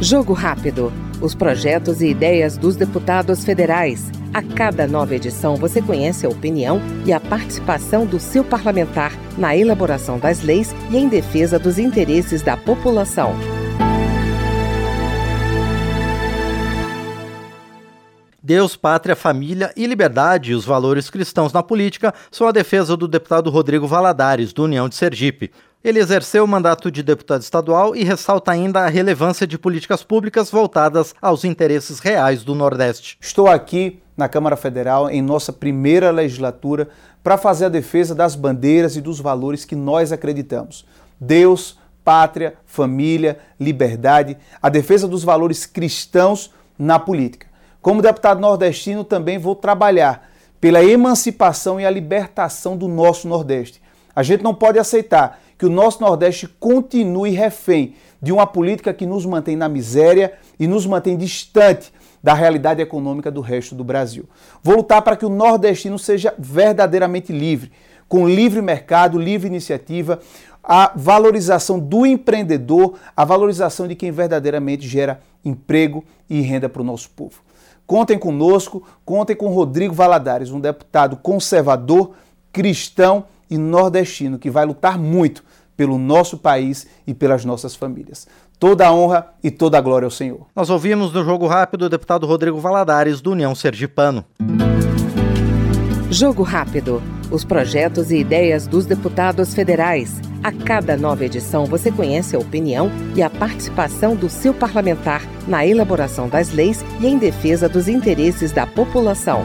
Jogo Rápido. Os projetos e ideias dos deputados federais. A cada nova edição, você conhece a opinião e a participação do seu parlamentar na elaboração das leis e em defesa dos interesses da população. Deus, pátria, família e liberdade os valores cristãos na política são a defesa do deputado Rodrigo Valadares, do União de Sergipe. Ele exerceu o mandato de deputado estadual e ressalta ainda a relevância de políticas públicas voltadas aos interesses reais do Nordeste. Estou aqui na Câmara Federal em nossa primeira legislatura para fazer a defesa das bandeiras e dos valores que nós acreditamos. Deus, pátria, família, liberdade, a defesa dos valores cristãos na política. Como deputado nordestino, também vou trabalhar pela emancipação e a libertação do nosso Nordeste. A gente não pode aceitar que o nosso Nordeste continue refém de uma política que nos mantém na miséria e nos mantém distante da realidade econômica do resto do Brasil. Vou lutar para que o nordestino seja verdadeiramente livre, com livre mercado, livre iniciativa, a valorização do empreendedor, a valorização de quem verdadeiramente gera emprego e renda para o nosso povo. Contem conosco, contem com Rodrigo Valadares, um deputado conservador, cristão e nordestino que vai lutar muito pelo nosso país e pelas nossas famílias. Toda a honra e toda a glória ao Senhor. Nós ouvimos no Jogo Rápido o deputado Rodrigo Valadares, do União Sergipano. Jogo Rápido. Os projetos e ideias dos deputados federais. A cada nova edição, você conhece a opinião e a participação do seu parlamentar na elaboração das leis e em defesa dos interesses da população.